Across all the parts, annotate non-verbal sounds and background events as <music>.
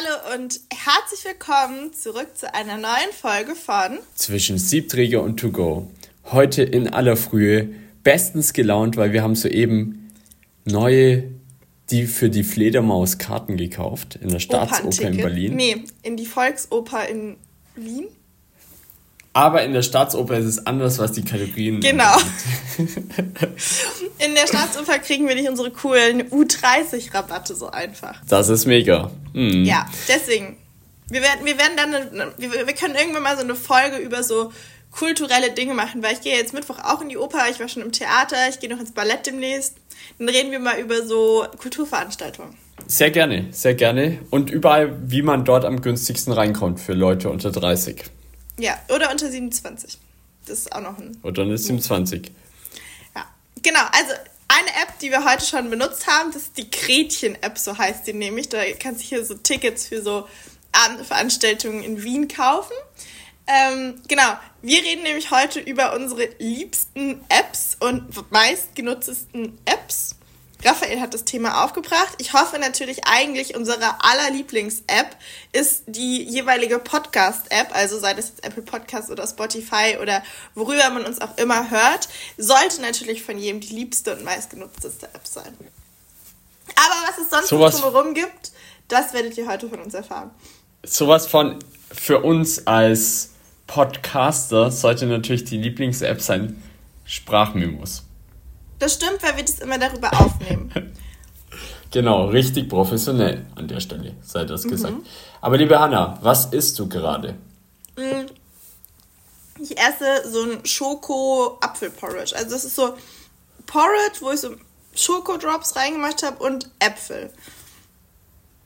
Hallo und herzlich willkommen zurück zu einer neuen Folge von Zwischen Siebträger und To Go. Heute in aller Frühe, bestens gelaunt, weil wir haben soeben neue, die für die Fledermaus Karten gekauft in der Staatsoper in Berlin. Nee, in die Volksoper in Wien. Aber in der Staatsoper ist es anders, was die Kategorien. Genau. <laughs> in der Staatsoper kriegen wir nicht unsere coolen U30-Rabatte so einfach. Das ist mega. Mhm. Ja, deswegen. Wir werden, wir werden dann, eine, wir, wir können irgendwann mal so eine Folge über so kulturelle Dinge machen, weil ich gehe jetzt Mittwoch auch in die Oper, ich war schon im Theater, ich gehe noch ins Ballett demnächst. Dann reden wir mal über so Kulturveranstaltungen. Sehr gerne, sehr gerne. Und überall, wie man dort am günstigsten reinkommt für Leute unter 30. Ja, oder unter 27. Das ist auch noch ein. Oder unter 27. Ja, genau. Also eine App, die wir heute schon benutzt haben, das ist die Gretchen-App, so heißt die nämlich. Da kannst du hier so Tickets für so Abendveranstaltungen in Wien kaufen. Ähm, genau, wir reden nämlich heute über unsere liebsten Apps und meistgenutztesten Apps. Raphael hat das Thema aufgebracht. Ich hoffe natürlich eigentlich, unsere aller Lieblings-App ist die jeweilige Podcast-App, also sei das jetzt Apple Podcast oder Spotify oder worüber man uns auch immer hört, sollte natürlich von jedem die liebste und meistgenutzteste App sein. Aber was es sonst so noch drumherum gibt, das werdet ihr heute von uns erfahren. Sowas von für uns als Podcaster sollte natürlich die Lieblings-App sein Sprachmemos. Das stimmt, weil wir das immer darüber aufnehmen. <laughs> genau, richtig professionell an der Stelle, sei das mhm. gesagt. Aber liebe Hanna, was isst du gerade? Mm, ich esse so ein Schoko-Apfel-Porridge. Also das ist so Porridge, wo ich so Schokodrops reingemacht habe und Äpfel.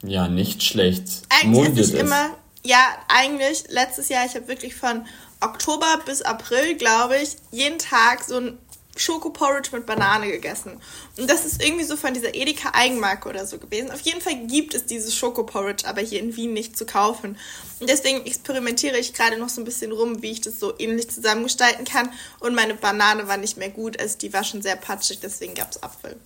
Ja, nicht schlecht. Eigentlich esse ich immer, ja, eigentlich letztes Jahr, ich habe wirklich von Oktober bis April, glaube ich, jeden Tag so ein Schokoporridge mit Banane gegessen. Und das ist irgendwie so von dieser Edeka Eigenmarke oder so gewesen. Auf jeden Fall gibt es dieses Schokoporridge, aber hier in Wien nicht zu kaufen. Und deswegen experimentiere ich gerade noch so ein bisschen rum, wie ich das so ähnlich zusammengestalten kann. Und meine Banane war nicht mehr gut, also die war schon sehr patschig, deswegen gab es Apfel.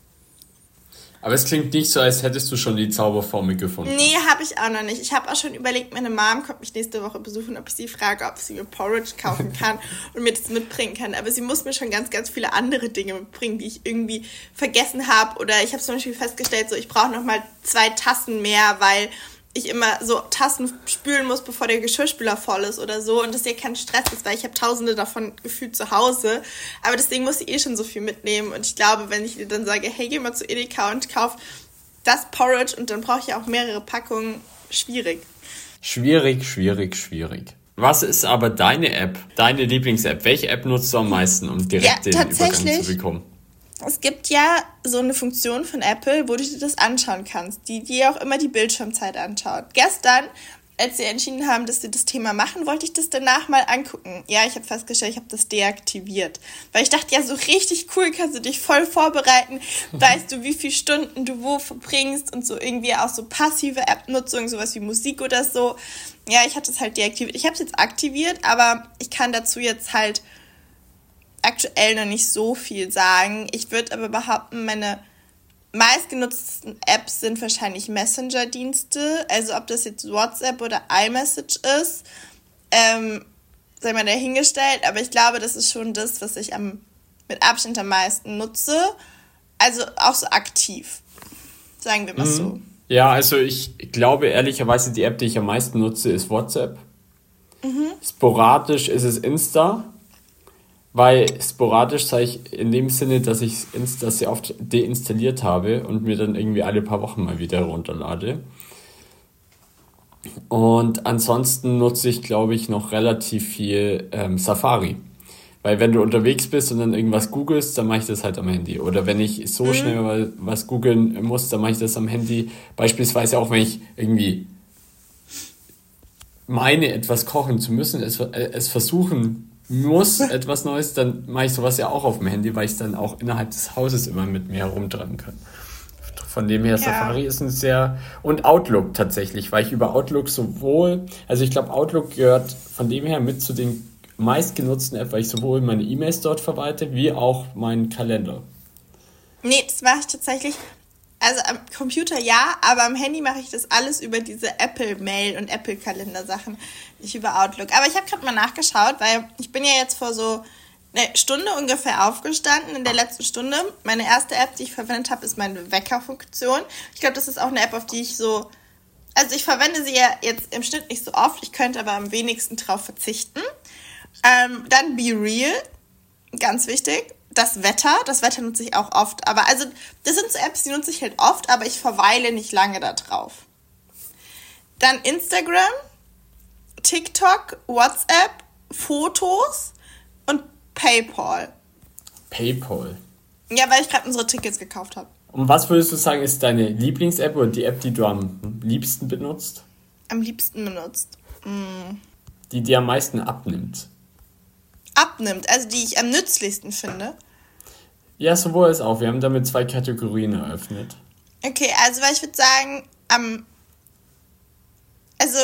Aber es klingt nicht so, als hättest du schon die Zauberformel gefunden. Nee, habe ich auch noch nicht. Ich habe auch schon überlegt, meine Mom kommt mich nächste Woche besuchen, ob ich sie frage, ob sie mir Porridge kaufen kann <laughs> und mir das mitbringen kann. Aber sie muss mir schon ganz, ganz viele andere Dinge mitbringen, die ich irgendwie vergessen habe. Oder ich habe zum Beispiel festgestellt, so ich brauche noch mal zwei Tassen mehr, weil ich immer so Tassen spülen muss, bevor der Geschirrspüler voll ist oder so. Und das ja kein Stress ist, weil ich habe tausende davon gefühlt zu Hause. Aber deswegen muss ich eh schon so viel mitnehmen. Und ich glaube, wenn ich dir dann sage, hey, geh mal zu Edeka und kauf das Porridge und dann brauche ich auch mehrere Packungen, schwierig. Schwierig, schwierig, schwierig. Was ist aber deine App, deine Lieblings-App? Welche App nutzt du am meisten, um direkt ja, den Übergang zu bekommen? Es gibt ja so eine Funktion von Apple, wo du dir das anschauen kannst, die dir auch immer die Bildschirmzeit anschaut. Gestern, als sie entschieden haben, dass sie das Thema machen, wollte ich das danach mal angucken. Ja, ich habe festgestellt, ich habe das deaktiviert. Weil ich dachte, ja, so richtig cool kannst du dich voll vorbereiten. <laughs> Weißt du, wie viele Stunden du wo verbringst und so irgendwie auch so passive App-Nutzung, sowas wie Musik oder so. Ja, ich hatte es halt deaktiviert. Ich habe es jetzt aktiviert, aber ich kann dazu jetzt halt aktuell noch nicht so viel sagen. Ich würde aber behaupten, meine meistgenutzten Apps sind wahrscheinlich Messenger-Dienste. Also ob das jetzt WhatsApp oder iMessage ist, ähm, sei mal dahingestellt. Aber ich glaube, das ist schon das, was ich am, mit Abstand am meisten nutze. Also auch so aktiv. Sagen wir mal mhm. so. Ja, also ich glaube ehrlicherweise, die App, die ich am meisten nutze, ist WhatsApp. Mhm. Sporadisch ist es Insta. Weil sporadisch sage ich in dem Sinne, dass ich Insta sehr oft deinstalliert habe und mir dann irgendwie alle paar Wochen mal wieder herunterlade. Und ansonsten nutze ich, glaube ich, noch relativ viel ähm, Safari. Weil wenn du unterwegs bist und dann irgendwas googelst, dann mache ich das halt am Handy. Oder wenn ich so mhm. schnell was googeln muss, dann mache ich das am Handy. Beispielsweise auch, wenn ich irgendwie meine, etwas kochen zu müssen, es, äh, es versuchen muss etwas Neues, dann mache ich sowas ja auch auf dem Handy, weil ich es dann auch innerhalb des Hauses immer mit mir herumtragen kann. Von dem her, ja. Safari ist ein sehr. Und Outlook tatsächlich, weil ich über Outlook sowohl. Also ich glaube, Outlook gehört von dem her mit zu den meistgenutzten App, weil ich sowohl meine E-Mails dort verwalte, wie auch meinen Kalender. Nee, das mache ich tatsächlich Also am Computer ja, aber am Handy mache ich das alles über diese Apple-Mail und Apple-Kalender-Sachen, nicht über Outlook. Aber ich habe gerade mal nachgeschaut, weil ich bin ja jetzt vor so eine Stunde ungefähr aufgestanden. In der letzten Stunde. Meine erste App, die ich verwendet habe, ist meine Wecker-Funktion. Ich glaube, das ist auch eine App, auf die ich so. Also ich verwende sie ja jetzt im Schnitt nicht so oft. Ich könnte aber am wenigsten drauf verzichten. Ähm, dann Be Real, ganz wichtig das Wetter, das Wetter nutze ich auch oft, aber also das sind so Apps, die nutze ich halt oft, aber ich verweile nicht lange da drauf. Dann Instagram, TikTok, WhatsApp, Fotos und PayPal. PayPal. Ja, weil ich gerade unsere Tickets gekauft habe. Und was würdest du sagen, ist deine Lieblings-App oder die App, die du am liebsten benutzt? Am liebsten benutzt. Mm. Die dir am meisten abnimmt abnimmt, also die ich am nützlichsten finde. Ja, sowohl als auch. Wir haben damit zwei Kategorien eröffnet. Okay, also weil ich würde sagen, am. also,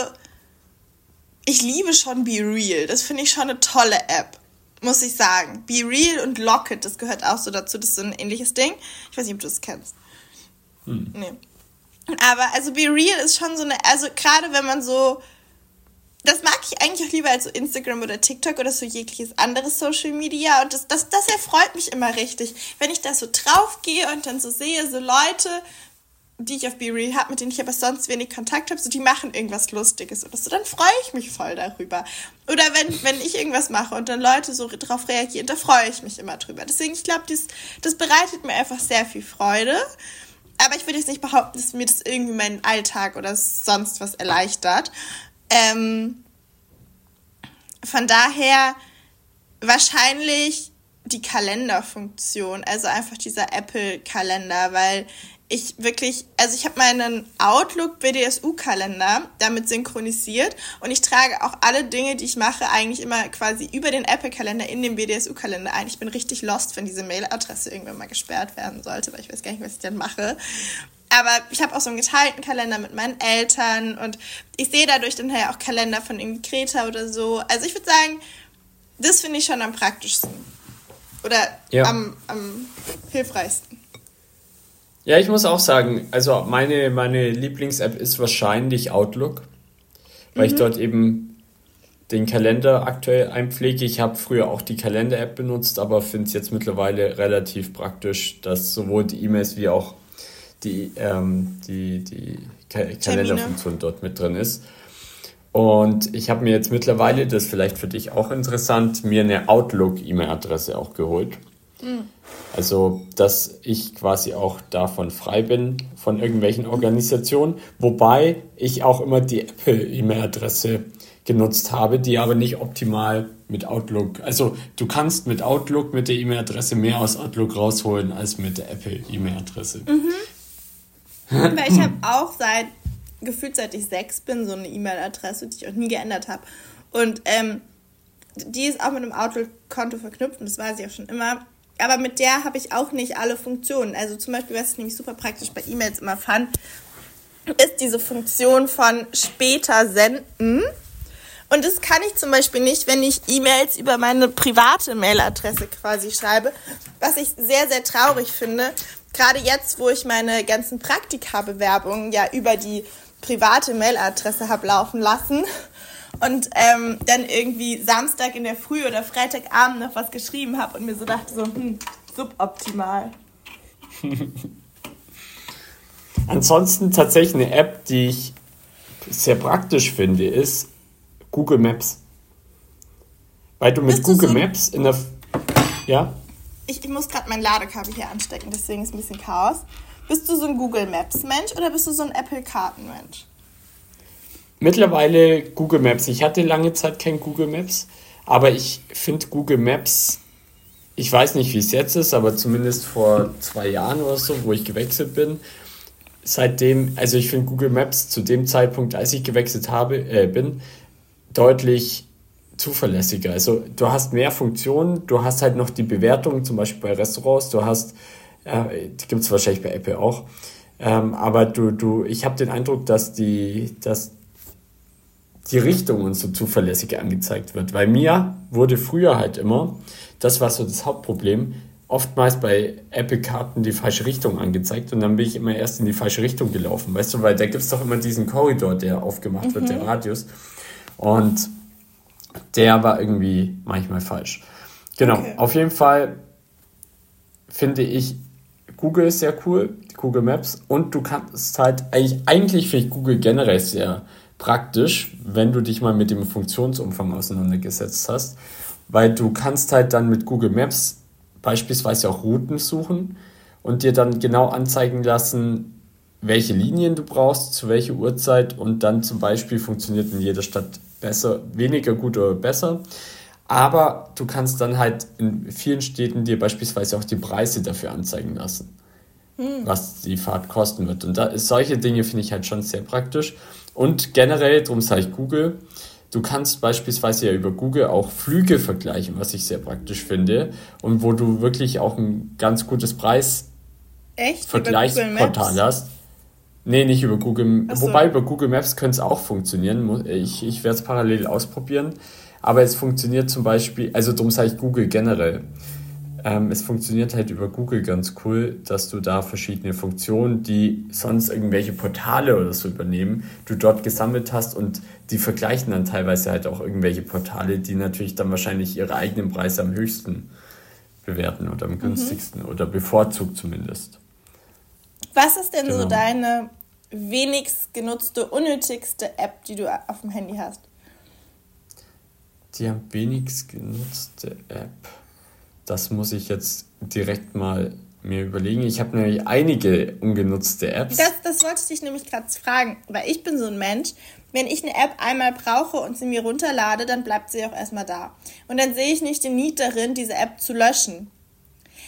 ich liebe schon Be Real. Das finde ich schon eine tolle App. Muss ich sagen. Be Real und Locket, das gehört auch so dazu. Das ist so ein ähnliches Ding. Ich weiß nicht, ob du das kennst. Hm. Nee. Aber also Be Real ist schon so eine, also gerade wenn man so das mag ich eigentlich auch lieber als so Instagram oder TikTok oder so jegliches anderes Social Media. Und das, das, das erfreut mich immer richtig. Wenn ich da so drauf gehe und dann so sehe, so Leute, die ich auf BeReal habe, mit denen ich aber sonst wenig Kontakt habe, so die machen irgendwas Lustiges oder so, dann freue ich mich voll darüber. Oder wenn, wenn ich irgendwas mache und dann Leute so drauf reagieren, da freue ich mich immer drüber. Deswegen, ich glaube, das, bereitet mir einfach sehr viel Freude. Aber ich würde jetzt nicht behaupten, dass mir das irgendwie meinen Alltag oder sonst was erleichtert. Ähm, von daher wahrscheinlich die Kalenderfunktion, also einfach dieser Apple-Kalender, weil ich wirklich, also ich habe meinen Outlook BDSU-Kalender damit synchronisiert und ich trage auch alle Dinge, die ich mache, eigentlich immer quasi über den Apple-Kalender in den BDSU-Kalender ein. Ich bin richtig lost, wenn diese Mailadresse irgendwann mal gesperrt werden sollte, weil ich weiß gar nicht, was ich dann mache. Aber ich habe auch so einen geteilten Kalender mit meinen Eltern und ich sehe dadurch dann halt auch Kalender von irgendwie Greta oder so. Also ich würde sagen, das finde ich schon am praktischsten. Oder ja. am, am hilfreichsten. Ja, ich muss auch sagen, also meine, meine Lieblings-App ist wahrscheinlich Outlook, weil mhm. ich dort eben den Kalender aktuell einpflege. Ich habe früher auch die Kalender-App benutzt, aber finde es jetzt mittlerweile relativ praktisch, dass sowohl die E-Mails wie auch die, ähm, die, die Kalenderfunktion dort mit drin ist. Und ich habe mir jetzt mittlerweile, das ist vielleicht für dich auch interessant, mir eine Outlook-E-Mail-Adresse auch geholt. Mhm. Also, dass ich quasi auch davon frei bin, von irgendwelchen Organisationen. Wobei ich auch immer die Apple-E-Mail-Adresse genutzt habe, die aber nicht optimal mit Outlook. Also, du kannst mit Outlook, mit der E-Mail-Adresse mehr aus Outlook rausholen als mit der Apple-E-Mail-Adresse. Mhm. Weil ich habe auch seit, gefühlt seit ich sechs bin, so eine E-Mail-Adresse, die ich auch nie geändert habe. Und ähm, die ist auch mit einem Outlook-Konto verknüpft und das weiß ich auch schon immer. Aber mit der habe ich auch nicht alle Funktionen. Also zum Beispiel, was ich nämlich super praktisch bei E-Mails immer fand, ist diese Funktion von später senden. Und das kann ich zum Beispiel nicht, wenn ich E-Mails über meine private Mailadresse quasi schreibe, was ich sehr, sehr traurig finde, gerade jetzt, wo ich meine ganzen Praktika-Bewerbungen ja über die private Mailadresse habe laufen lassen und ähm, dann irgendwie Samstag in der Früh oder Freitagabend noch was geschrieben habe und mir so dachte, so, hm, suboptimal. <laughs> Ansonsten tatsächlich eine App, die ich sehr praktisch finde, ist Google Maps. Weil du mit Bist Google du so Maps in der. Ja? Ich, ich muss gerade mein Ladekabel hier anstecken, deswegen ist ein bisschen Chaos. Bist du so ein Google Maps Mensch oder bist du so ein Apple Karten Mensch? Mittlerweile Google Maps. Ich hatte lange Zeit kein Google Maps, aber ich finde Google Maps, ich weiß nicht, wie es jetzt ist, aber zumindest vor zwei Jahren oder so, wo ich gewechselt bin, seitdem, also ich finde Google Maps zu dem Zeitpunkt, als ich gewechselt habe, äh, bin, deutlich zuverlässiger. Also du hast mehr Funktionen, du hast halt noch die Bewertung, zum Beispiel bei Restaurants, du hast, äh, die gibt es wahrscheinlich bei Apple auch, ähm, aber du, du, ich habe den Eindruck, dass die, dass die Richtung uns so zuverlässiger angezeigt wird. Weil mir wurde früher halt immer, das war so das Hauptproblem, oftmals bei Apple-Karten die falsche Richtung angezeigt und dann bin ich immer erst in die falsche Richtung gelaufen, weißt du, weil da gibt es doch immer diesen Korridor, der aufgemacht mhm. wird, der mhm. Radius. Und der war irgendwie manchmal falsch. Genau, okay. auf jeden Fall finde ich Google sehr cool, Google Maps und du kannst halt eigentlich, eigentlich finde ich Google generell sehr praktisch, wenn du dich mal mit dem Funktionsumfang auseinandergesetzt hast, weil du kannst halt dann mit Google Maps beispielsweise auch Routen suchen und dir dann genau anzeigen lassen, welche Linien du brauchst, zu welcher Uhrzeit und dann zum Beispiel funktioniert in jeder Stadt besser, weniger gut oder besser. Aber du kannst dann halt in vielen Städten dir beispielsweise auch die Preise dafür anzeigen lassen, hm. was die Fahrt kosten wird. Und da ist, solche Dinge finde ich halt schon sehr praktisch. Und generell, darum sage ich Google, du kannst beispielsweise ja über Google auch Flüge vergleichen, was ich sehr praktisch finde. Und wo du wirklich auch ein ganz gutes Preis-Vergleichsportal hast. Nee, nicht über Google. So. Wobei über Google Maps könnte es auch funktionieren. Ich, ich werde es parallel ausprobieren. Aber es funktioniert zum Beispiel, also darum sage ich Google generell. Ähm, es funktioniert halt über Google ganz cool, dass du da verschiedene Funktionen, die sonst irgendwelche Portale oder so übernehmen, du dort gesammelt hast und die vergleichen dann teilweise halt auch irgendwelche Portale, die natürlich dann wahrscheinlich ihre eigenen Preise am höchsten bewerten oder am mhm. günstigsten mhm. oder bevorzugt zumindest. Was ist denn genau. so deine wenigst genutzte, unnötigste App, die du auf dem Handy hast? Die am wenigst genutzte App. Das muss ich jetzt direkt mal mir überlegen. Ich habe nämlich einige ungenutzte Apps. Das, das wollte ich dich nämlich gerade fragen, weil ich bin so ein Mensch, wenn ich eine App einmal brauche und sie mir runterlade, dann bleibt sie auch erstmal da. Und dann sehe ich nicht den Need darin, diese App zu löschen.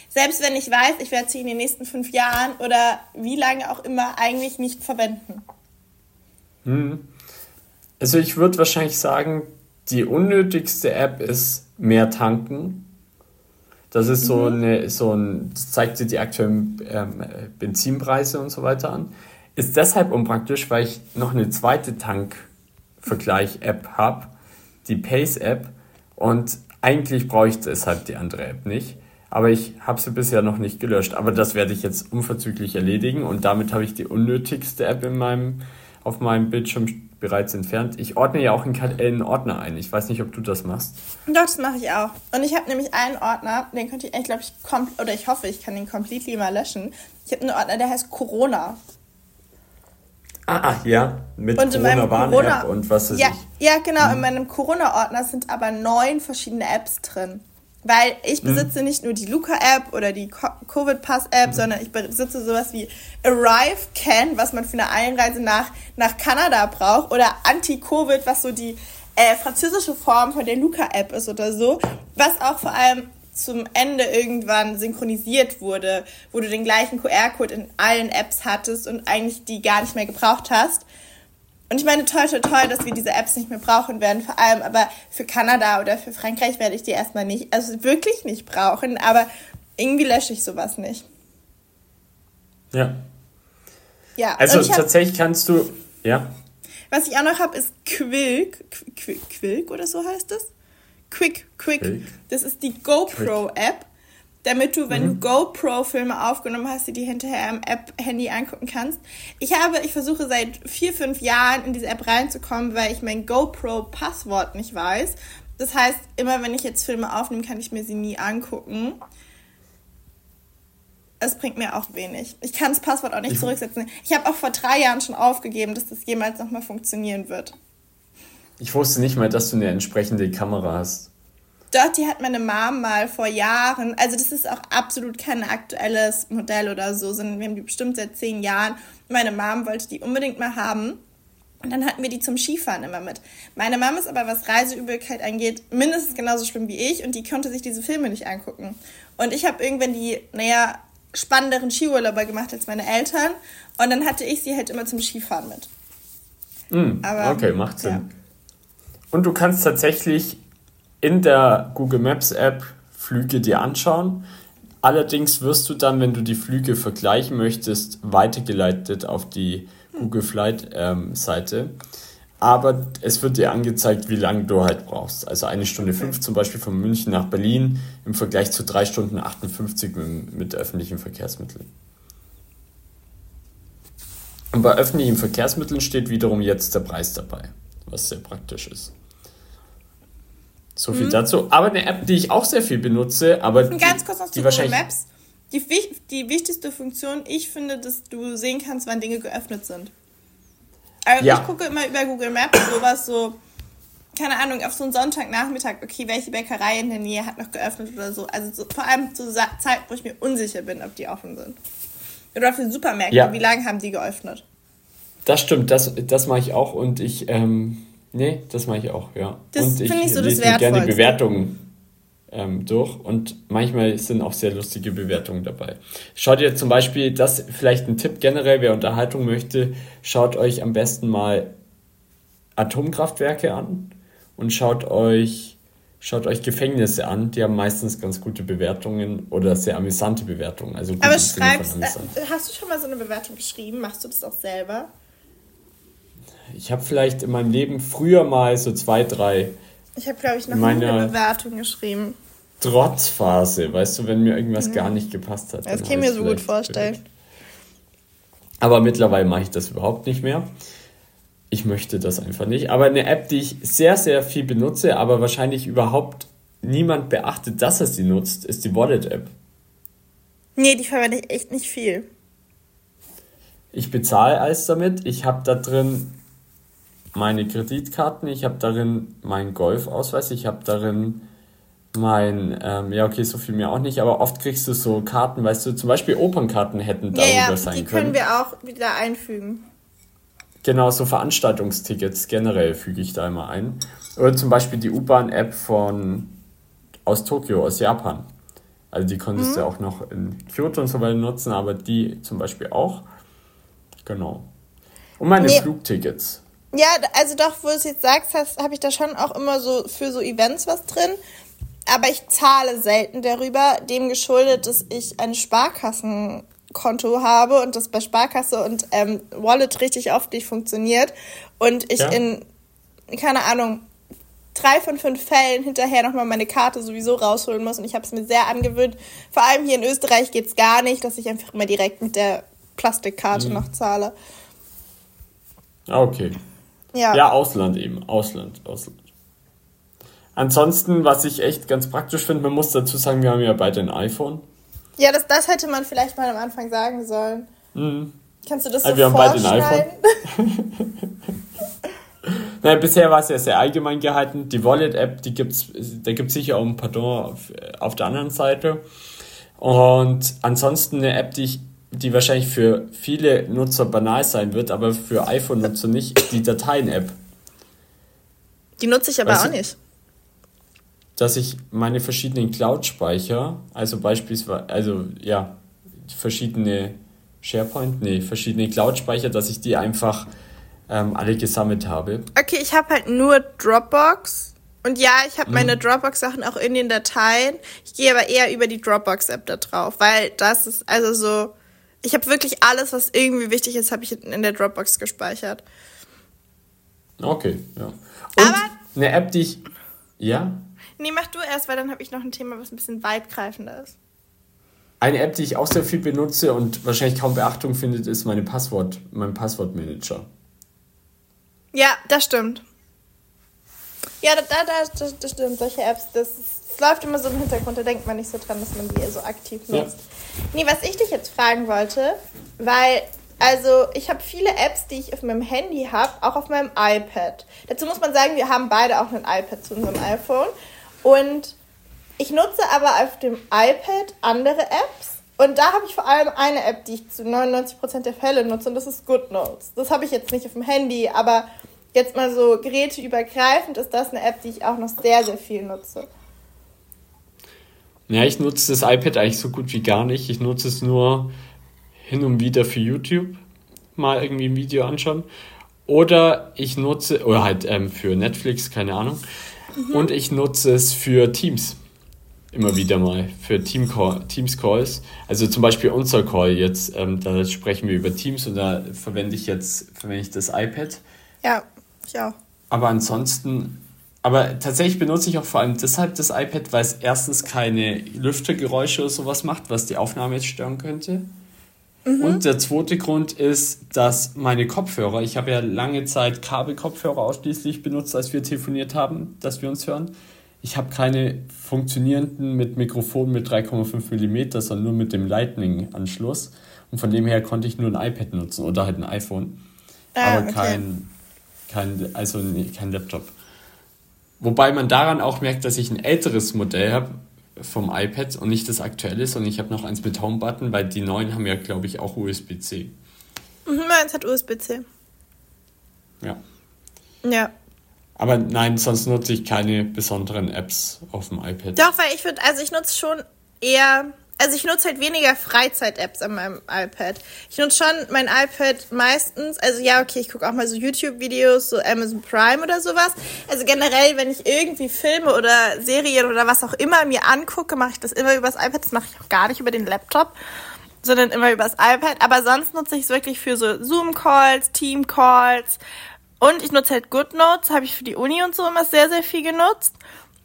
Selbst wenn ich weiß, ich werde sie in den nächsten fünf Jahren oder wie lange auch immer eigentlich nicht verwenden. Hm. Also ich würde wahrscheinlich sagen, die unnötigste App ist mehr tanken das ist so, mhm. eine, so ein, das zeigt dir die aktuellen ähm, Benzinpreise und so weiter an. Ist deshalb unpraktisch, weil ich noch eine zweite Tankvergleich-App habe, die Pace-App. Und eigentlich brauche ich deshalb die andere App nicht. Aber ich habe sie bisher noch nicht gelöscht. Aber das werde ich jetzt unverzüglich erledigen. Und damit habe ich die unnötigste App in meinem, auf meinem Bildschirm bereits entfernt. Ich ordne ja auch in einen Ordner ein. Ich weiß nicht, ob du das machst. Doch, das mache ich auch. Und ich habe nämlich einen Ordner, den könnte ich eigentlich, glaube ich, oder ich hoffe, ich kann den completely mal löschen. Ich habe einen Ordner, der heißt Corona. Ah, ja, mit Corona-Warn-App und was ist ja, ich. Ja, genau. Hm. In meinem Corona-Ordner sind aber neun verschiedene Apps drin. Weil ich mhm. besitze mhm. nicht nur die Luca-App oder die Covid-Pass-App, mhm. sondern ich besitze sowas wie Arrive Can, was man für eine Einreise nach, nach Kanada braucht, oder Anti-Covid, was so die äh, französische Form von der Luca-App ist oder so, was auch vor allem zum Ende irgendwann synchronisiert wurde, wo du den gleichen QR-Code in allen Apps hattest und eigentlich die gar nicht mehr gebraucht hast. Und ich meine, toll, toll, toll, dass wir diese Apps nicht mehr brauchen werden, vor allem aber für Kanada oder für Frankreich werde ich die erstmal nicht, also wirklich nicht brauchen, aber irgendwie lösche ich sowas nicht. Ja. Ja. Also hab, tatsächlich kannst du, ja. Was ich auch noch habe, ist Quilk, Quilk, Quilk oder so heißt es? Quick, Quick. Quilk. Das ist die GoPro-App damit du, wenn mhm. du GoPro-Filme aufgenommen hast, die dir hinterher am App-Handy angucken kannst. Ich habe, ich versuche seit vier, fünf Jahren in diese App reinzukommen, weil ich mein GoPro-Passwort nicht weiß. Das heißt, immer wenn ich jetzt Filme aufnehme, kann ich mir sie nie angucken. Es bringt mir auch wenig. Ich kann das Passwort auch nicht ich zurücksetzen. Ich habe auch vor drei Jahren schon aufgegeben, dass das jemals nochmal funktionieren wird. Ich wusste nicht mal, dass du eine entsprechende Kamera hast. Dort, die hat meine Mom mal vor Jahren, also das ist auch absolut kein aktuelles Modell oder so, sondern wir haben die bestimmt seit zehn Jahren. Meine Mom wollte die unbedingt mal haben. Und dann hatten wir die zum Skifahren immer mit. Meine Mom ist aber, was Reiseübelkeit angeht, mindestens genauso schlimm wie ich und die konnte sich diese Filme nicht angucken. Und ich habe irgendwann die, naja, spannenderen Skiurlauber gemacht als meine Eltern und dann hatte ich sie halt immer zum Skifahren mit. Mm, aber, okay, macht Sinn. Ja. Und du kannst tatsächlich in der Google Maps App Flüge dir anschauen. Allerdings wirst du dann, wenn du die Flüge vergleichen möchtest, weitergeleitet auf die Google Flight ähm, Seite. aber es wird dir angezeigt, wie lange du halt brauchst. Also eine Stunde okay. fünf zum Beispiel von München nach Berlin im Vergleich zu drei Stunden 58 mit, mit öffentlichen Verkehrsmitteln. Und bei öffentlichen Verkehrsmitteln steht wiederum jetzt der Preis dabei, was sehr praktisch ist. So viel mhm. dazu. Aber eine App, die ich auch sehr viel benutze, aber Und ganz kurz noch zu Google Maps. Die, die wichtigste Funktion, ich finde, dass du sehen kannst, wann Dinge geöffnet sind. Also ja. ich gucke immer über Google Maps sowas so, keine Ahnung, auf so einen Sonntagnachmittag, okay, welche Bäckerei in der Nähe hat noch geöffnet oder so. Also so, vor allem zu Zeit, wo ich mir unsicher bin, ob die offen sind. Oder für Supermärkte, ja. wie lange haben die geöffnet? Das stimmt, das, das mache ich auch und ich, ähm, nee, das mache ich auch, ja. Das und ich, ich so lese mir gerne Bewertungen ähm, durch und manchmal sind auch sehr lustige Bewertungen dabei. Schaut ihr zum Beispiel, das vielleicht ein Tipp generell, wer Unterhaltung möchte, schaut euch am besten mal Atomkraftwerke an und schaut euch, schaut euch Gefängnisse an, die haben meistens ganz gute Bewertungen oder sehr amüsante Bewertungen. Also Aber schreibst, äh, hast du schon mal so eine Bewertung geschrieben? Machst du das auch selber? Ich habe vielleicht in meinem Leben früher mal so zwei, drei ich habe, glaube ich, noch meine eine Bewertung geschrieben. Trotzphase, weißt du, wenn mir irgendwas mhm. gar nicht gepasst hat. Das kann ich mir so gut vorstellen. Gehört. Aber mittlerweile mache ich das überhaupt nicht mehr. Ich möchte das einfach nicht. Aber eine App, die ich sehr, sehr viel benutze, aber wahrscheinlich überhaupt niemand beachtet, dass er sie nutzt, ist die Wallet-App. Nee, die verwende ich echt nicht viel. Ich bezahle alles damit. Ich habe da drin meine Kreditkarten, ich habe darin meinen Golfausweis, ich habe darin mein, ähm, ja okay, so viel mehr auch nicht, aber oft kriegst du so Karten, weißt du, zum Beispiel Opernkarten hätten darüber ja, ja, sein können. Die können wir auch wieder einfügen. Genau, so Veranstaltungstickets generell füge ich da immer ein. Oder zum Beispiel die U-Bahn-App von aus Tokio, aus Japan. Also die konntest mhm. du auch noch in Kyoto und so weiter nutzen, aber die zum Beispiel auch. Genau. Und meine nee. Flugtickets. Ja, also doch, wo du es jetzt sagst, habe ich da schon auch immer so für so Events was drin. Aber ich zahle selten darüber, dem geschuldet, dass ich ein Sparkassenkonto habe und das bei Sparkasse und ähm, Wallet richtig oft nicht funktioniert. Und ich ja. in, keine Ahnung, drei von fünf Fällen hinterher nochmal meine Karte sowieso rausholen muss. Und ich habe es mir sehr angewöhnt. Vor allem hier in Österreich geht es gar nicht, dass ich einfach immer direkt mit der Plastikkarte mhm. noch zahle. Ah, okay. Ja. Ja, Ausland eben. Ausland, Ausland. Ansonsten, was ich echt ganz praktisch finde, man muss dazu sagen, wir haben ja beide ein iPhone. Ja, das, das hätte man vielleicht mal am Anfang sagen sollen. Mhm. Kannst du das so also wir haben beide ein iPhone. <laughs> naja, bisher war es ja sehr allgemein gehalten. Die Wallet-App, die gibt's, da gibt es sicher auch ein Pardon auf, auf der anderen Seite. Und ansonsten eine App, die ich die wahrscheinlich für viele Nutzer banal sein wird, aber für iPhone-Nutzer nicht, die Dateien-App. Die nutze ich aber weißt auch nicht. Dass ich meine verschiedenen Cloud-Speicher, also beispielsweise, also ja, verschiedene SharePoint, nee, verschiedene Cloud-Speicher, dass ich die einfach ähm, alle gesammelt habe. Okay, ich habe halt nur Dropbox. Und ja, ich habe mhm. meine Dropbox-Sachen auch in den Dateien. Ich gehe aber eher über die Dropbox-App da drauf, weil das ist also so ich habe wirklich alles, was irgendwie wichtig ist, habe ich in der Dropbox gespeichert. Okay, ja. Und Aber eine App, die ich. Ja? Nee, mach du erst, weil dann habe ich noch ein Thema, was ein bisschen weitgreifender ist. Eine App, die ich auch sehr viel benutze und wahrscheinlich kaum Beachtung findet, ist meine Passwort, mein Passwortmanager. Ja, das stimmt. Ja, da, da, das, das stimmt. Solche Apps, das es läuft immer so im Hintergrund, da denkt man nicht so dran, dass man die so aktiv nutzt. Ja. Nee, was ich dich jetzt fragen wollte, weil, also ich habe viele Apps, die ich auf meinem Handy habe, auch auf meinem iPad. Dazu muss man sagen, wir haben beide auch ein iPad zu unserem iPhone. Und ich nutze aber auf dem iPad andere Apps. Und da habe ich vor allem eine App, die ich zu 99% der Fälle nutze, und das ist GoodNotes. Das habe ich jetzt nicht auf dem Handy, aber jetzt mal so geräteübergreifend ist das eine App, die ich auch noch sehr, sehr viel nutze. Ja, ich nutze das iPad eigentlich so gut wie gar nicht. Ich nutze es nur hin und wieder für YouTube, mal irgendwie ein Video anschauen. Oder ich nutze, oder halt ähm, für Netflix, keine Ahnung. Mhm. Und ich nutze es für Teams. Immer wieder mal. Für Team Call, Teams Calls. Also zum Beispiel unser Call jetzt, ähm, da sprechen wir über Teams und da verwende ich jetzt, verwende ich das iPad. Ja. Ich auch. Aber ansonsten, aber tatsächlich benutze ich auch vor allem deshalb das iPad, weil es erstens keine Lüftergeräusche oder sowas macht, was die Aufnahme jetzt stören könnte. Mhm. Und der zweite Grund ist, dass meine Kopfhörer, ich habe ja lange Zeit Kabelkopfhörer ausschließlich benutzt, als wir telefoniert haben, dass wir uns hören. Ich habe keine funktionierenden mit Mikrofon mit 3,5 mm, sondern nur mit dem Lightning-Anschluss. Und von dem her konnte ich nur ein iPad nutzen oder halt ein iPhone. Ah, aber okay. kein, kein, also kein Laptop. Wobei man daran auch merkt, dass ich ein älteres Modell habe vom iPad und nicht das aktuelle, sondern ich habe noch eins mit Home-Button, weil die neuen haben ja, glaube ich, auch USB-C. Mhm, meins hat USB-C. Ja. Ja. Aber nein, sonst nutze ich keine besonderen Apps auf dem iPad. Doch, weil ich finde, also ich nutze schon eher also ich nutze halt weniger Freizeit-Apps an meinem iPad. Ich nutze schon mein iPad meistens, also ja, okay, ich gucke auch mal so YouTube-Videos, so Amazon Prime oder sowas. Also generell, wenn ich irgendwie Filme oder Serien oder was auch immer mir angucke, mache ich das immer übers iPad. Das mache ich auch gar nicht über den Laptop, sondern immer übers iPad. Aber sonst nutze ich es wirklich für so Zoom-Calls, Team-Calls. Und ich nutze halt GoodNotes, habe ich für die Uni und so immer sehr, sehr viel genutzt.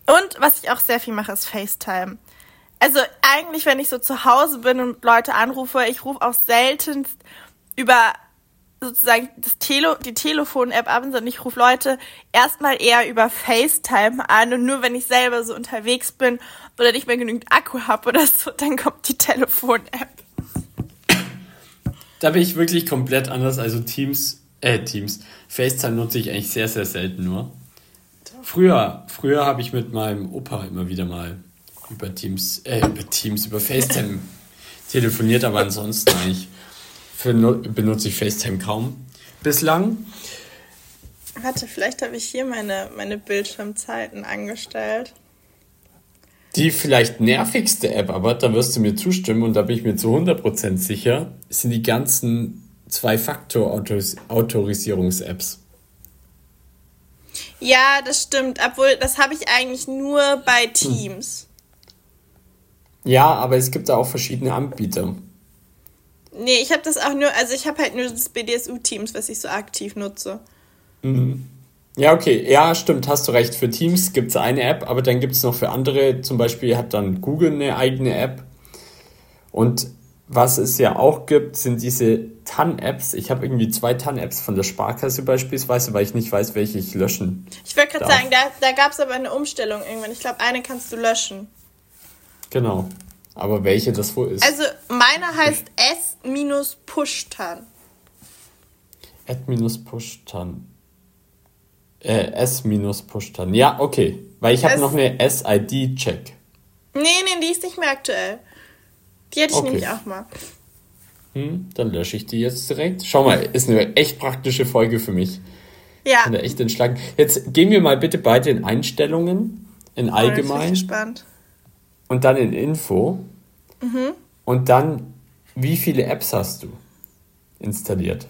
Und was ich auch sehr viel mache, ist FaceTime. Also eigentlich, wenn ich so zu Hause bin und Leute anrufe, ich rufe auch seltenst über sozusagen das Tele die Telefon-App ab, sondern ich rufe Leute erstmal eher über FaceTime an und nur wenn ich selber so unterwegs bin oder nicht mehr genügend Akku habe oder so, dann kommt die Telefon-App. Da bin ich wirklich komplett anders. Also Teams, äh, Teams. FaceTime nutze ich eigentlich sehr, sehr selten nur. Früher, früher habe ich mit meinem Opa immer wieder mal über Teams, äh, über Teams, über FaceTime <laughs> telefoniert, aber ansonsten eigentlich für, benutze ich FaceTime kaum bislang. Warte, vielleicht habe ich hier meine, meine Bildschirmzeiten angestellt. Die vielleicht nervigste App, aber da wirst du mir zustimmen und da bin ich mir zu 100% sicher, sind die ganzen Zwei-Faktor-Autorisierungs-Apps. Ja, das stimmt. Obwohl, das habe ich eigentlich nur bei Teams. Ja, aber es gibt da auch verschiedene Anbieter. Nee, ich habe das auch nur, also ich habe halt nur das BDSU-Teams, was ich so aktiv nutze. Mhm. Ja, okay, ja, stimmt, hast du recht. Für Teams gibt es eine App, aber dann gibt es noch für andere, zum Beispiel hat dann Google eine eigene App. Und was es ja auch gibt, sind diese TAN-Apps. Ich habe irgendwie zwei TAN-Apps von der Sparkasse beispielsweise, weil ich nicht weiß, welche ich löschen. Ich wollte gerade sagen, da, da gab es aber eine Umstellung irgendwann. Ich glaube, eine kannst du löschen. Genau. Aber welche das wohl ist? Also meine heißt S-Pushtan. S-Pushtan. Äh, S-Pushtan. Ja, okay. Weil ich habe noch eine SID-Check. Nee, nee, die ist nicht mehr aktuell. Die hätte ich okay. nämlich auch mal. Hm, dann lösche ich die jetzt direkt. Schau mal, ist eine echt praktische Folge für mich. Ja. Kann echt entschlagen. Jetzt gehen wir mal bitte beide in Einstellungen, in allgemein. Oh, ich bin gespannt und dann in Info. Mhm. Und dann, wie viele Apps hast du installiert?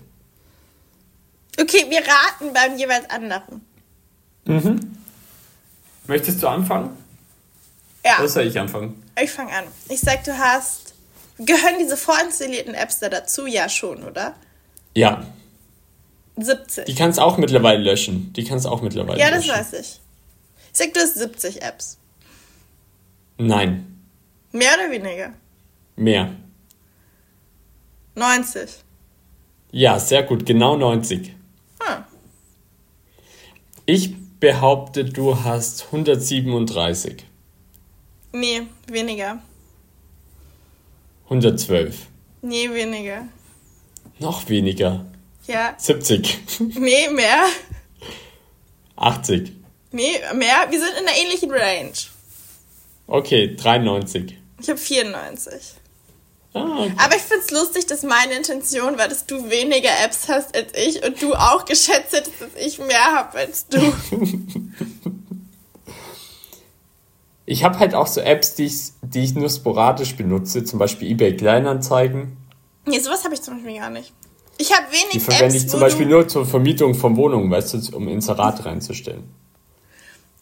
Okay, wir raten beim jeweils anderen. Mhm. Möchtest du anfangen? Ja. Oder soll ich anfangen? Ich fange an. Ich sag, du hast. Gehören diese vorinstallierten Apps da dazu? Ja, schon, oder? Ja. 70. Die kannst du auch mittlerweile löschen. Die kannst du auch mittlerweile ja, löschen. Ja, das weiß ich. Ich sag, du hast 70 Apps. Nein. Mehr oder weniger? Mehr. 90. Ja, sehr gut, genau 90. Hm. Ich behaupte, du hast 137. Nee, weniger. 112. Nee, weniger. Noch weniger. Ja. 70. Nee, mehr. 80. Nee, mehr. Wir sind in einer ähnlichen Range. Okay, 93. Ich habe 94. Ah, okay. Aber ich finde es lustig, dass meine Intention war, dass du weniger Apps hast als ich und du auch geschätzt hättest, dass ich mehr habe als du. <laughs> ich habe halt auch so Apps, die ich, die ich nur sporadisch benutze, zum Beispiel eBay Kleinanzeigen. Nee, sowas habe ich zum Beispiel gar nicht. Ich habe wenig die Apps. Die verwende ich zum Beispiel nur zur Vermietung von Wohnungen, weißt du, um Inserat reinzustellen.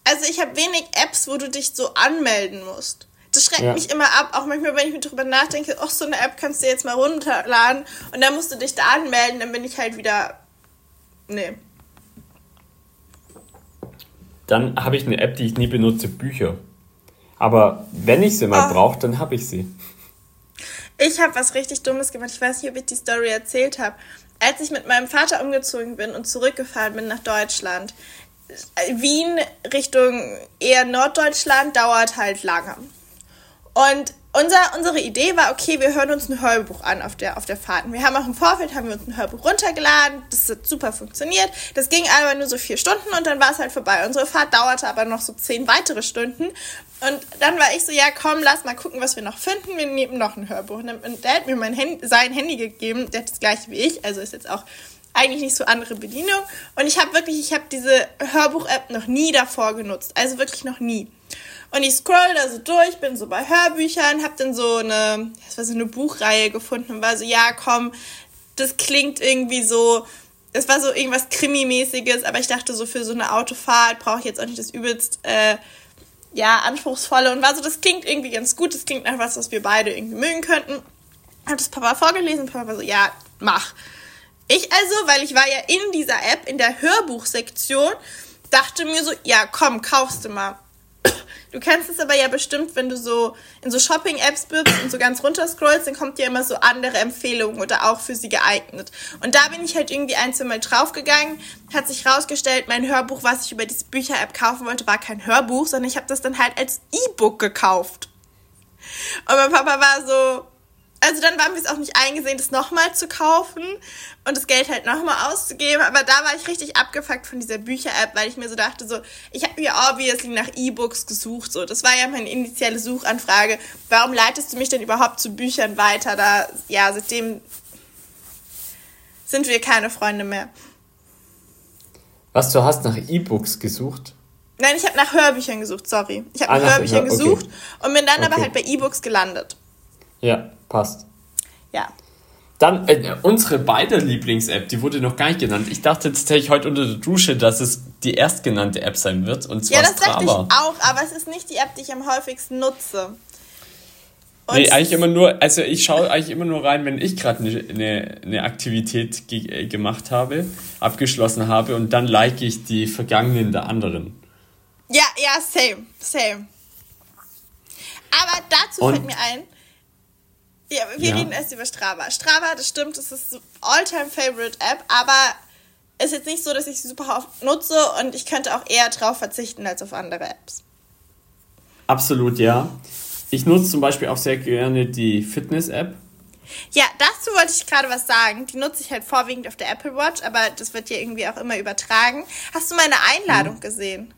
Also ich habe wenig Apps, wo du dich so anmelden musst. Das schreckt ja. mich immer ab, auch manchmal, wenn ich mir drüber nachdenke, ach, so eine App kannst du jetzt mal runterladen und dann musst du dich da anmelden, dann bin ich halt wieder. Nee. Dann habe ich eine App, die ich nie benutze, Bücher. Aber wenn ich sie mal oh. brauche, dann habe ich sie. Ich habe was richtig Dummes gemacht. Ich weiß nicht, ob ich die Story erzählt habe. Als ich mit meinem Vater umgezogen bin und zurückgefahren bin nach Deutschland, Wien Richtung eher Norddeutschland dauert halt lange. Und unser, unsere Idee war, okay, wir hören uns ein Hörbuch an auf der, auf der Fahrt. Wir haben auch im Vorfeld haben wir uns ein Hörbuch runtergeladen. Das hat super funktioniert. Das ging aber nur so vier Stunden und dann war es halt vorbei. Unsere Fahrt dauerte aber noch so zehn weitere Stunden. Und dann war ich so, ja, komm, lass mal gucken, was wir noch finden. Wir nehmen noch ein Hörbuch. Und der hat mir mein Handy, sein Handy gegeben. Der hat das gleiche wie ich. Also ist jetzt auch eigentlich nicht so andere Bedienung. Und ich habe wirklich, ich habe diese Hörbuch-App noch nie davor genutzt. Also wirklich noch nie. Und ich scroll da so durch, bin so bei Hörbüchern, hab dann so eine, das war so eine Buchreihe gefunden und war so, ja, komm, das klingt irgendwie so, es war so irgendwas Krimi-mäßiges, aber ich dachte so, für so eine Autofahrt brauche ich jetzt auch nicht das übelst, äh, ja, anspruchsvolle und war so, das klingt irgendwie ganz gut, das klingt nach was, was wir beide irgendwie mögen könnten. Hab das Papa vorgelesen, Papa war so, ja, mach. Ich also, weil ich war ja in dieser App, in der Hörbuchsektion, dachte mir so, ja, komm, kaufst du mal. Du kennst es aber ja bestimmt, wenn du so in so Shopping-Apps bist und so ganz runter scrollst, dann kommt dir immer so andere Empfehlungen oder auch für sie geeignet. Und da bin ich halt irgendwie ein, zwei Mal draufgegangen, hat sich rausgestellt, mein Hörbuch, was ich über diese Bücher-App kaufen wollte, war kein Hörbuch, sondern ich habe das dann halt als E-Book gekauft. Und mein Papa war so, also dann waren wir es auch nicht eingesehen, das nochmal zu kaufen und das Geld halt nochmal auszugeben. Aber da war ich richtig abgefuckt von dieser Bücher-App, weil ich mir so dachte, so, ich habe mir obviously nach E-Books gesucht. So, das war ja meine initiale Suchanfrage. Warum leitest du mich denn überhaupt zu Büchern weiter? Da, ja, seitdem sind wir keine Freunde mehr. Was, du hast nach E-Books gesucht? Nein, ich habe nach Hörbüchern gesucht, sorry. Ich habe ah, nach Hörbüchern okay. gesucht und bin dann okay. aber halt bei E-Books gelandet. Ja, passt. Ja. Dann äh, unsere beide Lieblings-App, die wurde noch gar nicht genannt. Ich dachte tatsächlich heute unter der Dusche, dass es die erstgenannte App sein wird. Und zwar ja, das Strava. dachte ich auch, aber es ist nicht die App, die ich am häufigsten nutze. Und nee, eigentlich immer nur, also ich schaue eigentlich immer nur rein, wenn ich gerade eine, eine, eine Aktivität ge äh, gemacht habe, abgeschlossen habe und dann like ich die vergangenen der anderen. Ja, ja, same, same. Aber dazu und fällt mir ein, ja, wir ja. reden erst über Strava. Strava, das stimmt, das ist All-Time-Favorite-App, aber ist jetzt nicht so, dass ich sie super oft nutze und ich könnte auch eher drauf verzichten als auf andere Apps. Absolut, ja. Ich nutze zum Beispiel auch sehr gerne die Fitness-App. Ja, dazu wollte ich gerade was sagen. Die nutze ich halt vorwiegend auf der Apple Watch, aber das wird ja irgendwie auch immer übertragen. Hast du meine Einladung hm. gesehen?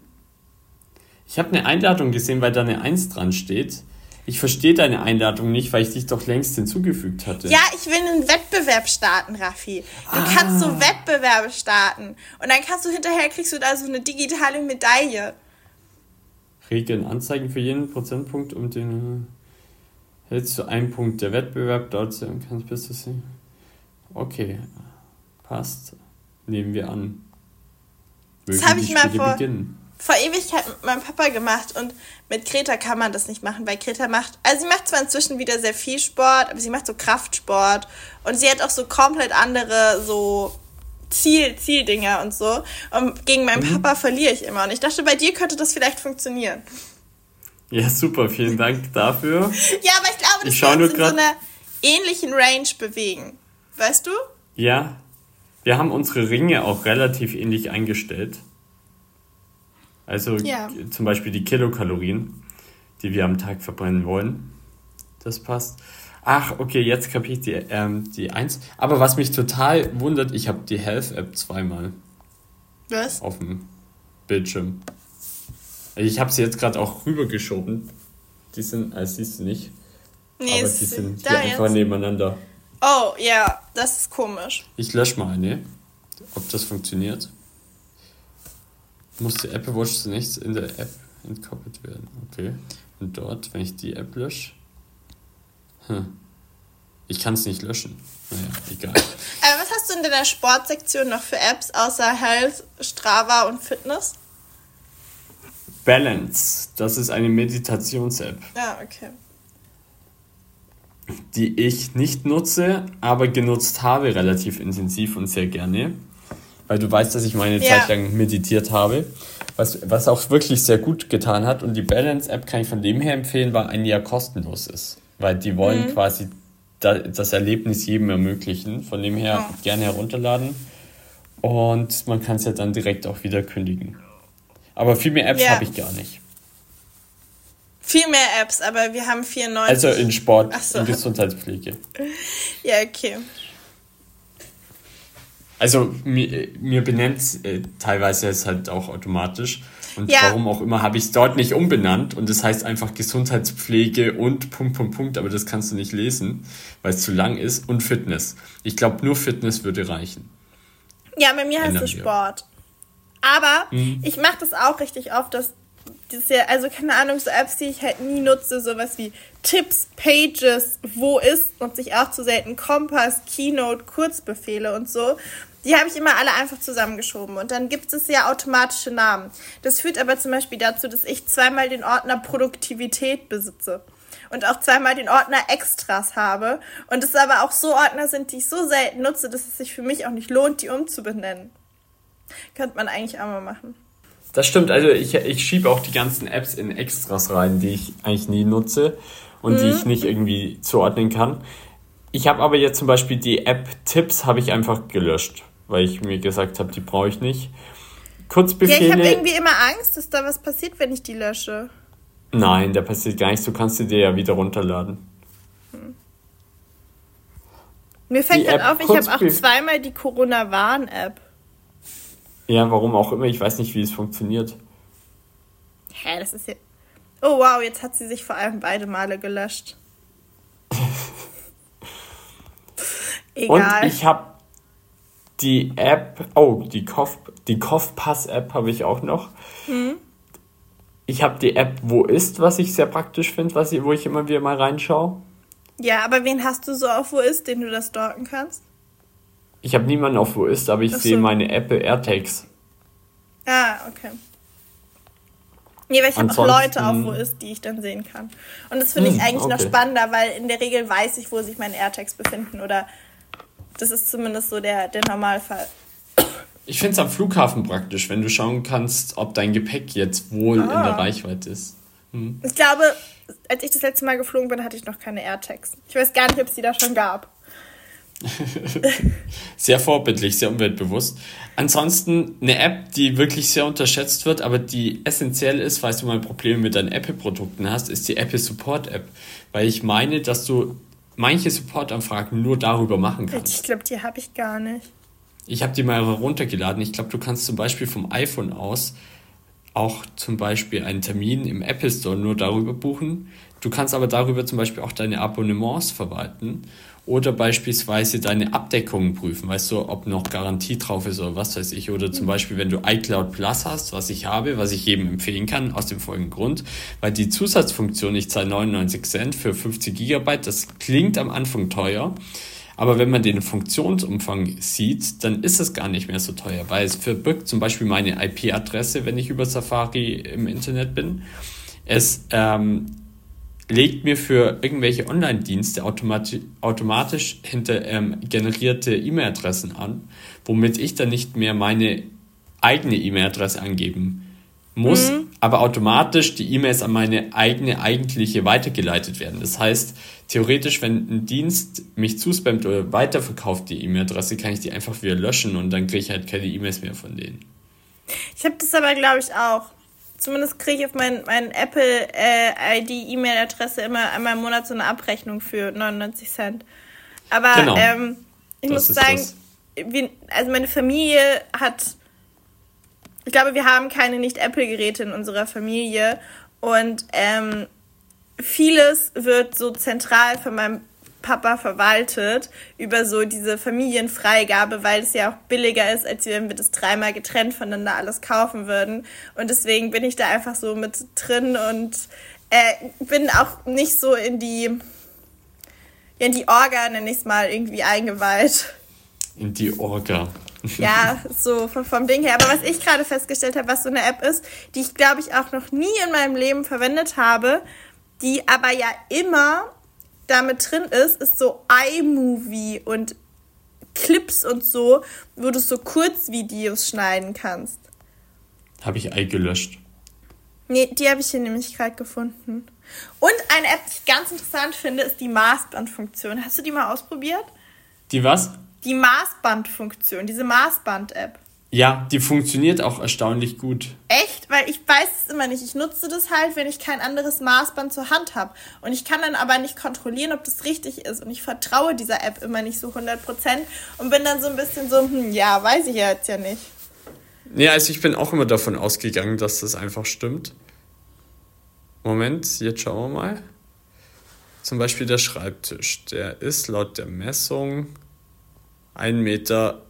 Ich habe eine Einladung gesehen, weil da eine 1 dran steht. Ich verstehe deine Einladung nicht, weil ich dich doch längst hinzugefügt hatte. Ja, ich will einen Wettbewerb starten, Raffi. Du ah. kannst so Wettbewerbe starten. Und dann kannst du hinterher, kriegst du da so eine digitale Medaille. Regeln anzeigen für jeden Prozentpunkt, um den hältst du einen Punkt der Wettbewerb dort und kannst bis du sehen. Okay, passt. Nehmen wir an. Mögen das habe ich mal vor. Beginnen vor Ewigkeit mit meinem Papa gemacht und mit Greta kann man das nicht machen, weil Greta macht, also sie macht zwar inzwischen wieder sehr viel Sport, aber sie macht so Kraftsport und sie hat auch so komplett andere so Ziel, Zieldinger und so. Und gegen meinen mhm. Papa verliere ich immer. Und ich dachte, bei dir könnte das vielleicht funktionieren. Ja, super, vielen Dank dafür. <laughs> ja, aber ich glaube, dass ich wir uns in so einer ähnlichen Range bewegen. Weißt du? Ja. Wir haben unsere Ringe auch relativ ähnlich eingestellt. Also ja. zum Beispiel die Kilokalorien, die wir am Tag verbrennen wollen. Das passt. Ach, okay, jetzt kapiere ich die, ähm, die 1. Aber was mich total wundert, ich habe die Health-App zweimal. Was? Auf dem Bildschirm. Ich habe sie jetzt gerade auch rübergeschoben. Die sind, als siehst du nicht. Nee, aber die sind hier einfach jetzt. nebeneinander. Oh, ja, das ist komisch. Ich lösche mal eine, ob das funktioniert muss die Apple Watch zunächst in der App entkoppelt werden. Okay. Und dort, wenn ich die App lösche. Hm. Ich kann es nicht löschen. Naja, egal. Aber was hast du in deiner Sportsektion noch für Apps außer Health, Strava und Fitness? Balance. Das ist eine Meditations-App. Ja, ah, okay. Die ich nicht nutze, aber genutzt habe relativ intensiv und sehr gerne weil du weißt, dass ich meine ja. Zeit lang meditiert habe. Was, was auch wirklich sehr gut getan hat. Und die Balance-App kann ich von dem her empfehlen, weil ein Jahr kostenlos ist. Weil die wollen mhm. quasi da, das Erlebnis jedem ermöglichen. Von dem her oh. gerne herunterladen. Und man kann es ja dann direkt auch wieder kündigen. Aber viel mehr Apps ja. habe ich gar nicht. Viel mehr Apps, aber wir haben 94. Also in Sport, so. in Gesundheitspflege. <laughs> ja, okay. Also mir, mir benennt äh, teilweise es halt auch automatisch. Und ja. warum auch immer habe ich es dort nicht umbenannt und das heißt einfach Gesundheitspflege und Punkt, Punkt, Punkt, aber das kannst du nicht lesen, weil es zu lang ist und Fitness. Ich glaube, nur Fitness würde reichen. Ja, bei mir heißt es Sport. Aber mhm. ich mache das auch richtig oft, dass das ja, also keine Ahnung, so Apps, die ich halt nie nutze, sowas wie Tipps, Pages, wo ist, nutze ich auch zu selten, Kompass, Keynote, Kurzbefehle und so. Die habe ich immer alle einfach zusammengeschoben und dann gibt es ja automatische Namen. Das führt aber zum Beispiel dazu, dass ich zweimal den Ordner Produktivität besitze und auch zweimal den Ordner Extras habe und es aber auch so Ordner sind, die ich so selten nutze, dass es sich für mich auch nicht lohnt, die umzubenennen. Könnte man eigentlich auch mal machen. Das stimmt, also ich, ich schiebe auch die ganzen Apps in Extras rein, die ich eigentlich nie nutze und mhm. die ich nicht irgendwie zuordnen kann. Ich habe aber jetzt zum Beispiel die App Tipps habe ich einfach gelöscht, weil ich mir gesagt habe, die brauche ich nicht. Kurzbefehle. Ja, ich habe irgendwie immer Angst, dass da was passiert, wenn ich die lösche. Nein, da passiert gar nichts. Du kannst sie dir ja wieder runterladen. Hm. Mir fällt gerade auf, ich habe auch zweimal die Corona-Warn-App. Ja, warum auch immer. Ich weiß nicht, wie es funktioniert. Hä, das ist ja. Oh wow, jetzt hat sie sich vor allem beide Male gelöscht. <laughs> Egal. Und ich habe die App, oh, die Kopf, die Kopfpass-App habe ich auch noch. Hm? Ich habe die App Wo ist, was ich sehr praktisch finde, wo ich immer wieder mal reinschaue. Ja, aber wen hast du so auf Wo ist, den du das stalken kannst? Ich habe niemanden auf Wo ist, aber ich so. sehe meine Apple AirTags. Ah, okay. Nee, weil ich habe auch Leute auf Wo ist, die ich dann sehen kann. Und das finde ich hm, eigentlich okay. noch spannender, weil in der Regel weiß ich, wo sich meine AirTags befinden. Oder das ist zumindest so der, der Normalfall. Ich finde es am Flughafen praktisch, wenn du schauen kannst, ob dein Gepäck jetzt wohl ah. in der Reichweite ist. Hm. Ich glaube, als ich das letzte Mal geflogen bin, hatte ich noch keine AirTags. Ich weiß gar nicht, ob es die da schon gab. <laughs> sehr vorbildlich, sehr umweltbewusst. Ansonsten eine App, die wirklich sehr unterschätzt wird, aber die essentiell ist, falls du mal Probleme mit deinen Apple-Produkten hast, ist die Apple Support App. Weil ich meine, dass du manche Support-Anfragen nur darüber machen kannst. Ich glaube, die habe ich gar nicht. Ich habe die mal runtergeladen. Ich glaube, du kannst zum Beispiel vom iPhone aus auch zum Beispiel einen Termin im Apple Store nur darüber buchen. Du kannst aber darüber zum Beispiel auch deine Abonnements verwalten oder beispielsweise deine Abdeckungen prüfen, weißt du, ob noch Garantie drauf ist oder was weiß ich. Oder zum Beispiel, wenn du iCloud Plus hast, was ich habe, was ich jedem empfehlen kann, aus dem folgenden Grund, weil die Zusatzfunktion, ich zahle 99 Cent für 50 Gigabyte, das klingt am Anfang teuer, aber wenn man den Funktionsumfang sieht, dann ist es gar nicht mehr so teuer, weil es verbirgt zum Beispiel meine IP-Adresse, wenn ich über Safari im Internet bin. Es ähm, legt mir für irgendwelche Online-Dienste automatisch, automatisch hinter ähm, generierte E-Mail-Adressen an, womit ich dann nicht mehr meine eigene E-Mail-Adresse angeben muss, mhm. aber automatisch die E-Mails an meine eigene eigentliche weitergeleitet werden. Das heißt, theoretisch, wenn ein Dienst mich zuspammt oder weiterverkauft die E-Mail-Adresse, kann ich die einfach wieder löschen und dann kriege ich halt keine E-Mails mehr von denen. Ich habe das aber, glaube ich, auch zumindest kriege ich auf mein, mein Apple äh, ID E-Mail-Adresse immer einmal im Monat so eine Abrechnung für 99 Cent. Aber genau. ähm, ich das muss sagen, wie, also meine Familie hat, ich glaube, wir haben keine Nicht-Apple-Geräte in unserer Familie und ähm, vieles wird so zentral von meinem Papa verwaltet über so diese Familienfreigabe, weil es ja auch billiger ist, als wenn wir das dreimal getrennt voneinander alles kaufen würden. Und deswegen bin ich da einfach so mit drin und äh, bin auch nicht so in die, in die Orga, nenne ich es mal, irgendwie eingeweiht. In die Orga. ja, so vom, vom Ding her. Aber was ich gerade festgestellt habe, was so eine App ist, die ich glaube ich auch noch nie in meinem Leben verwendet habe, die aber ja immer damit drin ist, ist so iMovie und Clips und so, wo du so Kurzvideos schneiden kannst. Habe ich eingelöscht. Nee, die habe ich hier nämlich gerade gefunden. Und eine App, die ich ganz interessant finde, ist die Maßbandfunktion. Hast du die mal ausprobiert? Die was? Die Maßbandfunktion, diese Maßband-App. Ja, die funktioniert auch erstaunlich gut. Echt? Weil ich weiß es immer nicht. Ich nutze das halt, wenn ich kein anderes Maßband zur Hand habe. Und ich kann dann aber nicht kontrollieren, ob das richtig ist. Und ich vertraue dieser App immer nicht so 100% und bin dann so ein bisschen so, hm, ja, weiß ich ja jetzt ja nicht. Ja, also ich bin auch immer davon ausgegangen, dass das einfach stimmt. Moment, jetzt schauen wir mal. Zum Beispiel der Schreibtisch. Der ist laut der Messung 1,60 Meter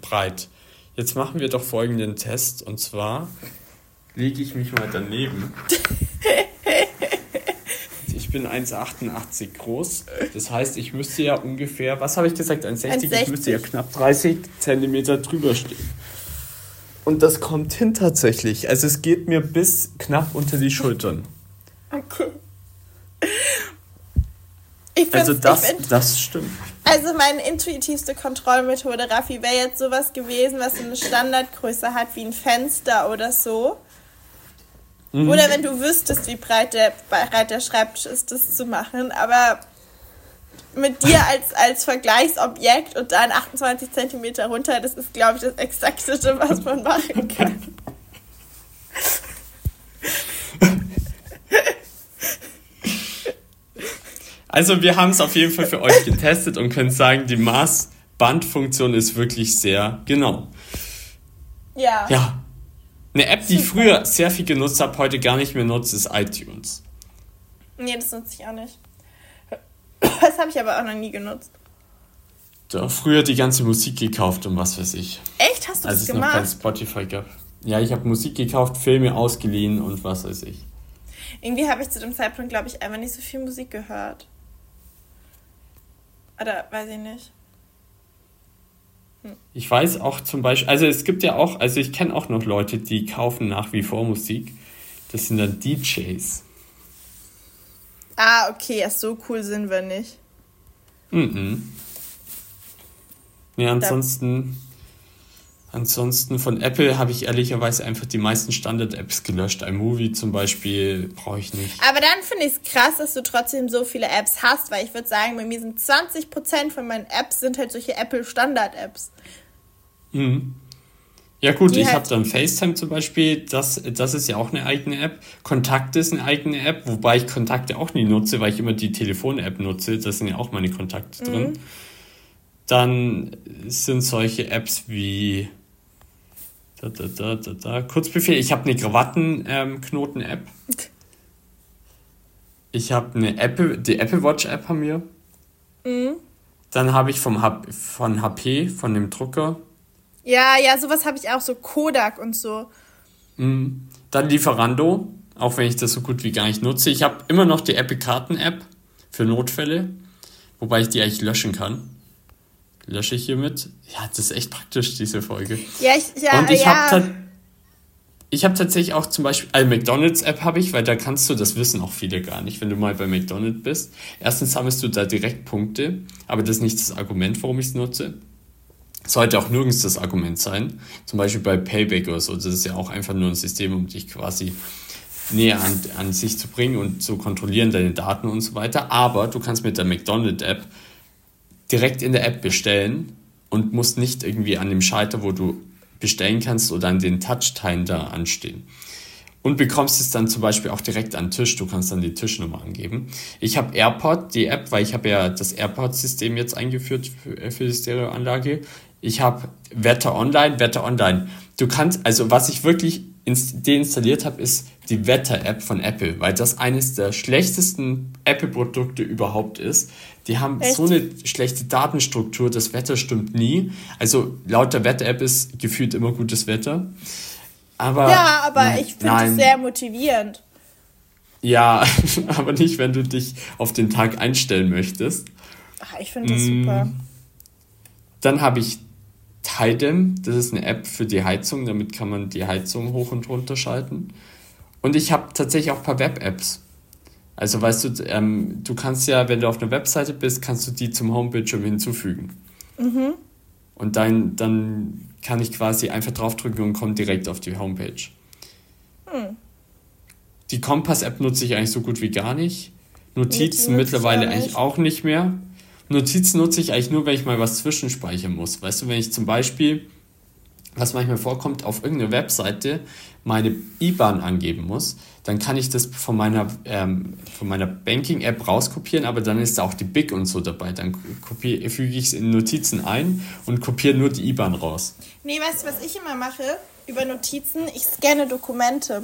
breit. Jetzt machen wir doch folgenden Test und zwar lege ich mich mal daneben. <laughs> Ich bin 1,88 groß. Das heißt, ich müsste ja ungefähr, was habe ich gesagt, 1,60? Ich müsste ja knapp 30 Zentimeter drüber stehen. Und das kommt hin tatsächlich. Also es geht mir bis knapp unter die Schultern. Okay. also das, das stimmt. Also meine intuitivste Kontrollmethode, Raffi, wäre jetzt sowas gewesen, was so eine Standardgröße hat wie ein Fenster oder so. Mhm. Oder wenn du wüsstest, wie breit der, breit der Schreibtisch ist, das zu machen. Aber mit dir als, als Vergleichsobjekt und dann 28 Zentimeter runter, das ist, glaube ich, das Exakteste, was man machen kann. <laughs> Also wir haben es auf jeden Fall für euch getestet und können sagen, die Maßbandfunktion ist wirklich sehr genau. Ja. Ja. Eine App, die ich früher sehr viel genutzt habe, heute gar nicht mehr nutze, ist iTunes. Nee, das nutze ich auch nicht. Das habe ich aber auch noch nie genutzt. Da früher die ganze Musik gekauft und was weiß ich. Echt? Hast du das gemacht? Als es noch kein Spotify gab. Ja, ich habe Musik gekauft, Filme ausgeliehen und was weiß ich. Irgendwie habe ich zu dem Zeitpunkt, glaube ich, einfach nicht so viel Musik gehört. Oder weiß ich nicht. Hm. Ich weiß auch zum Beispiel, also es gibt ja auch, also ich kenne auch noch Leute, die kaufen nach wie vor Musik. Das sind dann DJs. Ah, okay, ja, so cool sind wir nicht. Mhm. Ja, ansonsten, ansonsten von Apple habe ich ehrlicherweise einfach die meisten Standard-Apps gelöscht. iMovie zum Beispiel brauche ich nicht. Aber dann finde ich es krass, dass du trotzdem so viele Apps hast, weil ich würde sagen, bei mir sind 20% von meinen Apps sind halt solche Apple-Standard-Apps. Mhm. Ja gut, ich habe dann FaceTime zum Beispiel, das, das ist ja auch eine eigene App. Kontakte ist eine eigene App, wobei ich Kontakte auch nie nutze, weil ich immer die Telefon-App nutze. Da sind ja auch meine Kontakte mhm. drin. Dann sind solche Apps wie da, da, da, da, da. Kurzbefehl, ich habe eine Krawattenknoten-App. Ähm, ich habe eine Apple, die Apple Watch-App haben wir. Mhm. Dann habe ich vom, von HP, von dem Drucker, ja, ja, sowas habe ich auch, so Kodak und so. Mhm. Dann Lieferando, auch wenn ich das so gut wie gar nicht nutze. Ich habe immer noch die Apple Karten App für Notfälle, wobei ich die eigentlich löschen kann. Lösche ich hiermit. Ja, das ist echt praktisch, diese Folge. Ja, ich, ja, Und ich ja. habe ich habe tatsächlich auch zum Beispiel, eine McDonalds-App habe ich, weil da kannst du, das wissen auch viele gar nicht, wenn du mal bei McDonalds bist. Erstens sammelst du da direkt Punkte, aber das ist nicht das Argument, warum ich es nutze sollte auch nirgends das Argument sein. Zum Beispiel bei Payback oder so. Das ist ja auch einfach nur ein System, um dich quasi näher an, an sich zu bringen und zu kontrollieren, deine Daten und so weiter. Aber du kannst mit der McDonald's-App direkt in der App bestellen und musst nicht irgendwie an dem Schalter, wo du bestellen kannst oder an den Touchteilen da anstehen und bekommst es dann zum Beispiel auch direkt an den Tisch. Du kannst dann die Tischnummer angeben. Ich habe AirPod, die App, weil ich habe ja das AirPod-System jetzt eingeführt für, äh, für die Stereoanlage. Ich habe Wetter Online, Wetter Online. Du kannst, also was ich wirklich deinstalliert habe, ist die Wetter-App von Apple, weil das eines der schlechtesten Apple-Produkte überhaupt ist. Die haben Echt? so eine schlechte Datenstruktur, das Wetter stimmt nie. Also laut der Wetter-App ist gefühlt immer gutes Wetter. Aber, ja, aber nein, ich finde es sehr motivierend. Ja, <laughs> aber nicht, wenn du dich auf den Tag einstellen möchtest. Ach, ich finde das mm. super. Dann habe ich Tidem, das ist eine App für die Heizung, damit kann man die Heizung hoch und runter schalten. Und ich habe tatsächlich auch ein paar Web-Apps. Also weißt du, ähm, du kannst ja, wenn du auf einer Webseite bist, kannst du die zum Homebildschirm hinzufügen. Mhm. Und dann, dann kann ich quasi einfach draufdrücken und komme direkt auf die Homepage. Hm. Die Kompass-App nutze ich eigentlich so gut wie gar nicht. Notizen mittlerweile eigentlich auch nicht mehr. Notizen nutze ich eigentlich nur, wenn ich mal was zwischenspeichern muss. Weißt du, wenn ich zum Beispiel, was manchmal vorkommt, auf irgendeiner Webseite meine IBAN angeben muss, dann kann ich das von meiner, ähm, meiner Banking-App rauskopieren, aber dann ist da auch die BIC und so dabei. Dann kopier, füge ich es in Notizen ein und kopiere nur die IBAN raus. Nee, weißt du, was ich immer mache über Notizen? Ich scanne Dokumente.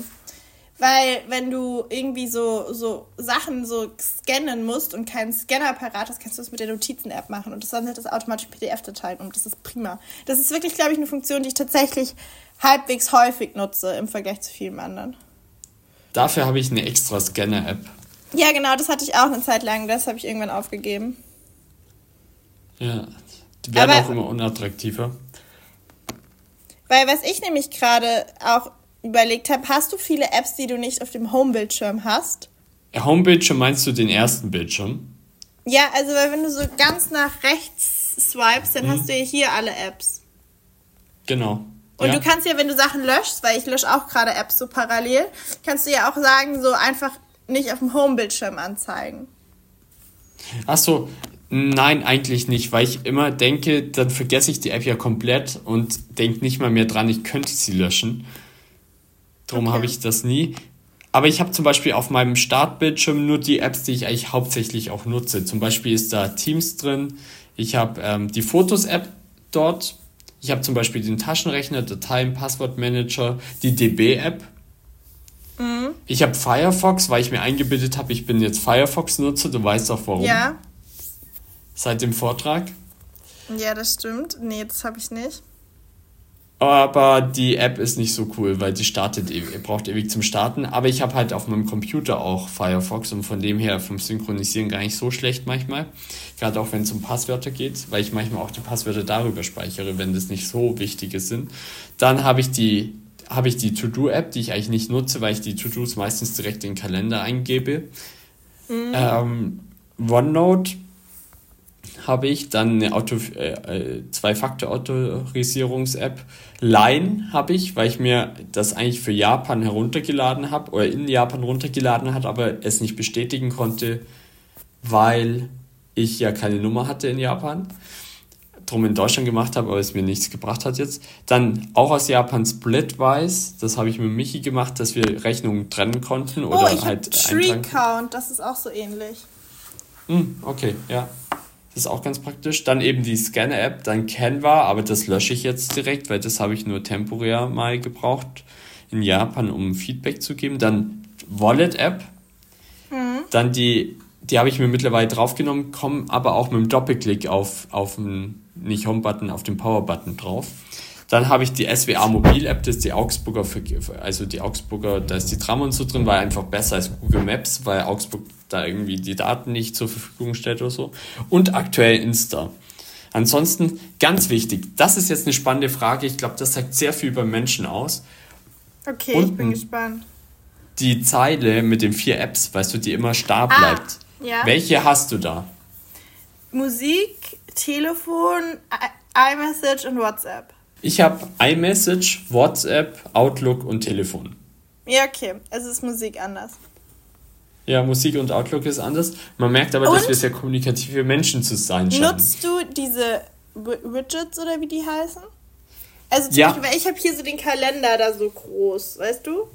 Weil wenn du irgendwie so, so Sachen so scannen musst und keinen Scanner parat hast, kannst du das mit der Notizen-App machen und das wandelt das automatisch PDF-Dateien um. Das ist prima. Das ist wirklich, glaube ich, eine Funktion, die ich tatsächlich halbwegs häufig nutze im Vergleich zu vielen anderen. Dafür habe ich eine extra Scanner-App. Ja, genau, das hatte ich auch eine Zeit lang. Das habe ich irgendwann aufgegeben. Ja, die werden Aber, auch immer unattraktiver. Weil was ich nämlich gerade auch überlegt habe, hast du viele Apps, die du nicht auf dem Home-Bildschirm hast? Home-Bildschirm meinst du den ersten Bildschirm? Ja, also weil wenn du so ganz nach rechts swipes, dann mhm. hast du ja hier alle Apps. Genau. Und ja. du kannst ja, wenn du Sachen löschst, weil ich lösche auch gerade Apps so parallel, kannst du ja auch sagen, so einfach nicht auf dem Home-Bildschirm anzeigen. Ach so, nein, eigentlich nicht, weil ich immer denke, dann vergesse ich die App ja komplett und denke nicht mal mehr dran, ich könnte sie löschen. Darum okay. habe ich das nie. Aber ich habe zum Beispiel auf meinem Startbildschirm nur die Apps, die ich eigentlich hauptsächlich auch nutze. Zum Beispiel ist da Teams drin. Ich habe ähm, die Fotos-App dort ich habe zum Beispiel den Taschenrechner, Dateien, Passwortmanager, die DB-App. Mhm. Ich habe Firefox, weil ich mir eingebildet habe, ich bin jetzt Firefox-Nutzer. Du weißt auch warum. Ja. Seit dem Vortrag. Ja, das stimmt. Nee, das habe ich nicht. Aber die App ist nicht so cool, weil die startet, braucht ewig zum Starten. Aber ich habe halt auf meinem Computer auch Firefox und von dem her vom Synchronisieren gar nicht so schlecht manchmal. Gerade auch wenn es um Passwörter geht, weil ich manchmal auch die Passwörter darüber speichere, wenn das nicht so wichtige sind. Dann habe ich die habe ich die To-Do-App, die ich eigentlich nicht nutze, weil ich die To-Dos meistens direkt in den Kalender eingebe. Mhm. Ähm, OneNote habe ich, dann eine Auto, äh, äh, Zwei-Faktor-Autorisierungs-App. Line habe ich, weil ich mir das eigentlich für Japan heruntergeladen habe oder in Japan runtergeladen hat, aber es nicht bestätigen konnte, weil ich ja keine Nummer hatte in Japan. Drum in Deutschland gemacht habe, aber es mir nichts gebracht hat jetzt. Dann auch aus Japan Splitwise, das habe ich mit Michi gemacht, dass wir Rechnungen trennen konnten oder oh, ich halt Tree Count, das ist auch so ähnlich. Mm, okay, ja. Das ist auch ganz praktisch. Dann eben die Scanner-App, dann Canva, aber das lösche ich jetzt direkt, weil das habe ich nur temporär mal gebraucht in Japan, um Feedback zu geben. Dann Wallet-App. Mhm. Dann die, die habe ich mir mittlerweile draufgenommen, kommen aber auch mit dem Doppelklick auf, auf den, nicht Home-Button, auf den Power-Button drauf. Dann habe ich die SWA Mobil-App, das ist die Augsburger, also die Augsburger, da ist die Tram und so drin, war einfach besser als Google Maps, weil Augsburg da irgendwie die Daten nicht zur Verfügung stellt oder so. Und aktuell Insta. Ansonsten ganz wichtig, das ist jetzt eine spannende Frage. Ich glaube, das sagt sehr viel über Menschen aus. Okay, Unten ich bin gespannt. Die Zeile mit den vier Apps, weißt du, die immer starr ah, bleibt. Ah, ja. Welche hast du da? Musik, Telefon, iMessage und WhatsApp. Ich habe iMessage, WhatsApp, Outlook und Telefon. Ja, okay. Es ist Musik anders. Ja, Musik und Outlook ist anders. Man merkt aber, und dass wir sehr kommunikative Menschen zu sein scheinen. Nutzt du diese Widgets oder wie die heißen? Also zum ja. Beispiel, ich habe hier so den Kalender da so groß, weißt du?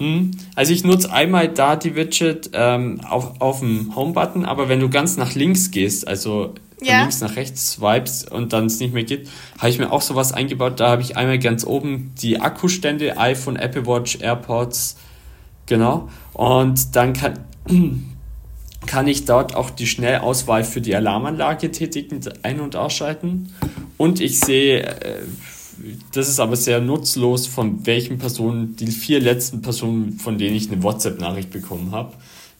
Hm. Also ich nutze einmal da die Widget ähm, auf, auf dem Home-Button, aber wenn du ganz nach links gehst, also von ja. links nach rechts swipes und dann es nicht mehr geht, habe ich mir auch sowas eingebaut. Da habe ich einmal ganz oben die Akkustände, iPhone, Apple Watch, AirPods, Genau. Und dann kann, <clears throat> kann ich dort auch die Schnellauswahl für die Alarmanlage tätigen, ein- und ausschalten. Und ich sehe, äh, das ist aber sehr nutzlos, von welchen Personen, die vier letzten Personen, von denen ich eine WhatsApp-Nachricht bekommen habe.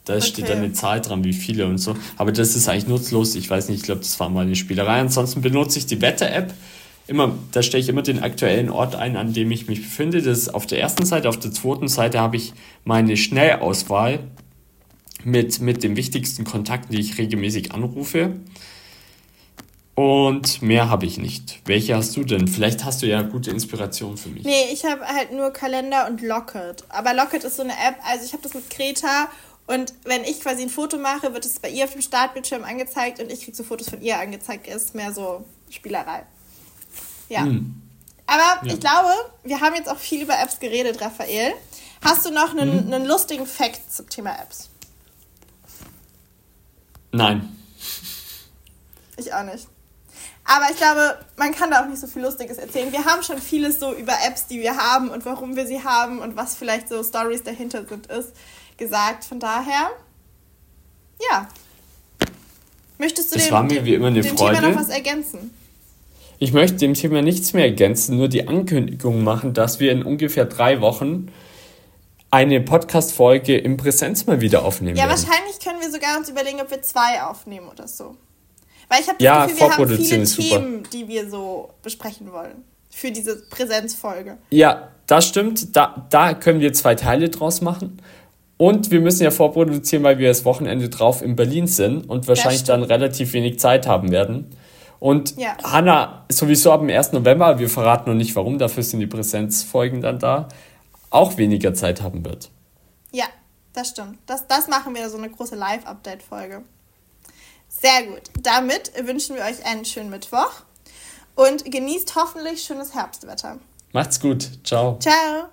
Da okay. steht dann eine Zahl dran, wie viele und so. Aber das ist eigentlich nutzlos. Ich weiß nicht, ich glaube, das war mal eine Spielerei. Ansonsten benutze ich die Wetter-App immer, da stelle ich immer den aktuellen Ort ein, an dem ich mich befinde. Das ist auf der ersten Seite, auf der zweiten Seite habe ich meine Schnellauswahl mit, mit den wichtigsten Kontakten, die ich regelmäßig anrufe. Und mehr habe ich nicht. Welche hast du denn? Vielleicht hast du ja gute Inspiration für mich. Nee, ich habe halt nur Kalender und Locket. Aber Locket ist so eine App, also ich habe das mit Greta und wenn ich quasi ein Foto mache, wird es bei ihr auf dem Startbildschirm angezeigt und ich kriege so Fotos von ihr angezeigt. Ist mehr so Spielerei. Ja. Hm. Aber ja. ich glaube, wir haben jetzt auch viel über Apps geredet, Raphael. Hast du noch einen, hm. einen lustigen Fact zum Thema Apps? Nein. Ich auch nicht. Aber ich glaube, man kann da auch nicht so viel Lustiges erzählen. Wir haben schon vieles so über Apps, die wir haben und warum wir sie haben und was vielleicht so Stories dahinter sind, ist gesagt. Von daher, ja. Möchtest du dem, war mir wie immer eine dem Freude. Thema noch was ergänzen? Ich möchte dem Thema nichts mehr ergänzen, nur die Ankündigung machen, dass wir in ungefähr drei Wochen eine Podcast-Folge im Präsenz mal wieder aufnehmen Ja, werden. wahrscheinlich können wir sogar uns überlegen, ob wir zwei aufnehmen oder so. Weil ich habe das ja, Gefühl, wir haben viele Themen, die wir so besprechen wollen. Für diese Präsenzfolge. Ja, das stimmt. Da, da können wir zwei Teile draus machen. Und wir müssen ja vorproduzieren, weil wir das Wochenende drauf in Berlin sind und wahrscheinlich dann relativ wenig Zeit haben werden. Und ja. Hanna sowieso ab dem 1. November, wir verraten noch nicht warum, dafür sind die Präsenzfolgen dann da, auch weniger Zeit haben wird. Ja, das stimmt. Das, das machen wir so eine große Live-Update-Folge. Sehr gut. Damit wünschen wir euch einen schönen Mittwoch und genießt hoffentlich schönes Herbstwetter. Macht's gut. Ciao. Ciao.